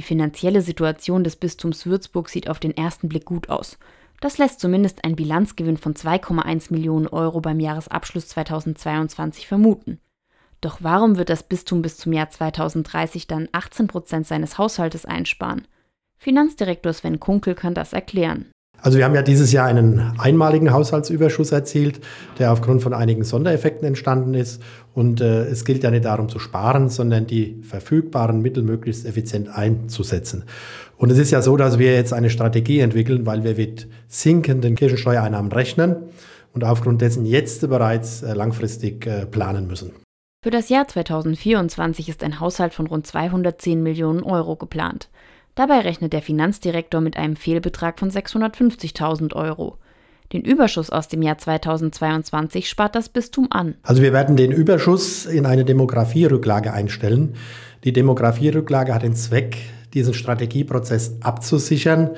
Die finanzielle Situation des Bistums Würzburg sieht auf den ersten Blick gut aus. Das lässt zumindest ein Bilanzgewinn von 2,1 Millionen Euro beim Jahresabschluss 2022 vermuten. Doch warum wird das Bistum bis zum Jahr 2030 dann 18 Prozent seines Haushaltes einsparen? Finanzdirektor Sven Kunkel kann das erklären. Also wir haben ja dieses Jahr einen einmaligen Haushaltsüberschuss erzielt, der aufgrund von einigen Sondereffekten entstanden ist. Und äh, es gilt ja nicht darum zu sparen, sondern die verfügbaren Mittel möglichst effizient einzusetzen. Und es ist ja so, dass wir jetzt eine Strategie entwickeln, weil wir mit sinkenden Kirchensteuereinnahmen rechnen und aufgrund dessen jetzt bereits äh, langfristig äh, planen müssen. Für das Jahr 2024 ist ein Haushalt von rund 210 Millionen Euro geplant. Dabei rechnet der Finanzdirektor mit einem Fehlbetrag von 650.000 Euro. Den Überschuss aus dem Jahr 2022 spart das Bistum an. Also wir werden den Überschuss in eine Demografierücklage einstellen. Die Demografierücklage hat den Zweck, diesen Strategieprozess abzusichern,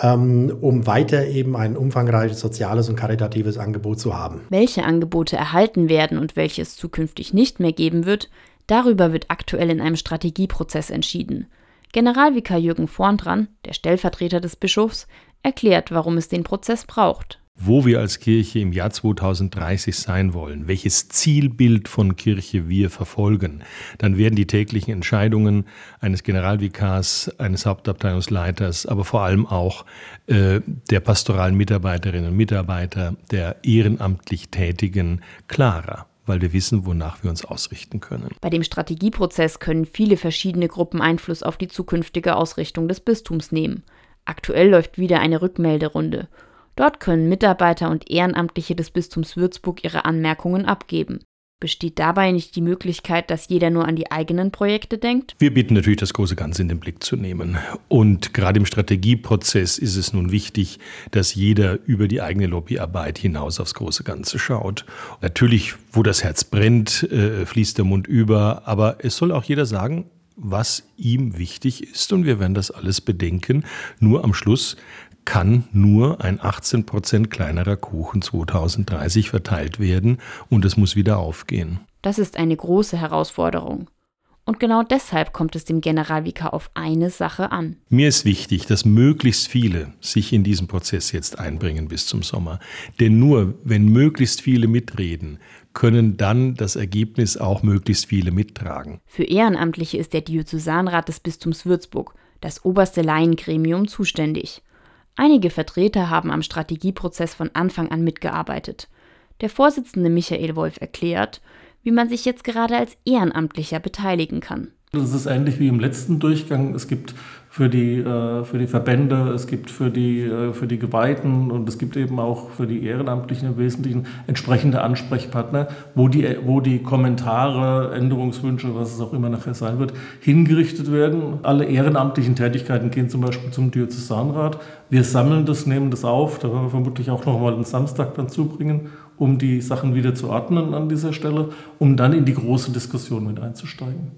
ähm, um weiter eben ein umfangreiches soziales und karitatives Angebot zu haben. Welche Angebote erhalten werden und welche es zukünftig nicht mehr geben wird, darüber wird aktuell in einem Strategieprozess entschieden. Generalvikar Jürgen Vorndran, der Stellvertreter des Bischofs, erklärt, warum es den Prozess braucht. Wo wir als Kirche im Jahr 2030 sein wollen, welches Zielbild von Kirche wir verfolgen, dann werden die täglichen Entscheidungen eines Generalvikars, eines Hauptabteilungsleiters, aber vor allem auch äh, der pastoralen Mitarbeiterinnen und Mitarbeiter, der ehrenamtlich Tätigen klarer weil wir wissen, wonach wir uns ausrichten können. Bei dem Strategieprozess können viele verschiedene Gruppen Einfluss auf die zukünftige Ausrichtung des Bistums nehmen. Aktuell läuft wieder eine Rückmelderunde. Dort können Mitarbeiter und Ehrenamtliche des Bistums Würzburg ihre Anmerkungen abgeben. Besteht dabei nicht die Möglichkeit, dass jeder nur an die eigenen Projekte denkt? Wir bitten natürlich, das große Ganze in den Blick zu nehmen. Und gerade im Strategieprozess ist es nun wichtig, dass jeder über die eigene Lobbyarbeit hinaus aufs große Ganze schaut. Natürlich, wo das Herz brennt, äh, fließt der Mund über, aber es soll auch jeder sagen, was ihm wichtig ist und wir werden das alles bedenken. Nur am Schluss kann nur ein 18 Prozent kleinerer Kuchen 2030 verteilt werden und es muss wieder aufgehen. Das ist eine große Herausforderung. Und genau deshalb kommt es dem Generalvikar auf eine Sache an. Mir ist wichtig, dass möglichst viele sich in diesen Prozess jetzt einbringen bis zum Sommer. Denn nur wenn möglichst viele mitreden, können dann das Ergebnis auch möglichst viele mittragen. Für Ehrenamtliche ist der Diözesanrat des Bistums Würzburg, das oberste Laiengremium, zuständig. Einige Vertreter haben am Strategieprozess von Anfang an mitgearbeitet. Der Vorsitzende Michael Wolf erklärt, wie man sich jetzt gerade als Ehrenamtlicher beteiligen kann. Das ist ähnlich wie im letzten Durchgang. Es gibt für die, äh, für die Verbände, es gibt für die, äh, für die Geweihten und es gibt eben auch für die Ehrenamtlichen im Wesentlichen entsprechende Ansprechpartner, wo die, wo die Kommentare, Änderungswünsche, was es auch immer nachher sein wird, hingerichtet werden. Alle ehrenamtlichen Tätigkeiten gehen zum Beispiel zum Diözesanrat. Wir sammeln das, nehmen das auf, da werden wir vermutlich auch nochmal einen Samstag dann zubringen, um die Sachen wieder zu ordnen an dieser Stelle, um dann in die große Diskussion mit einzusteigen.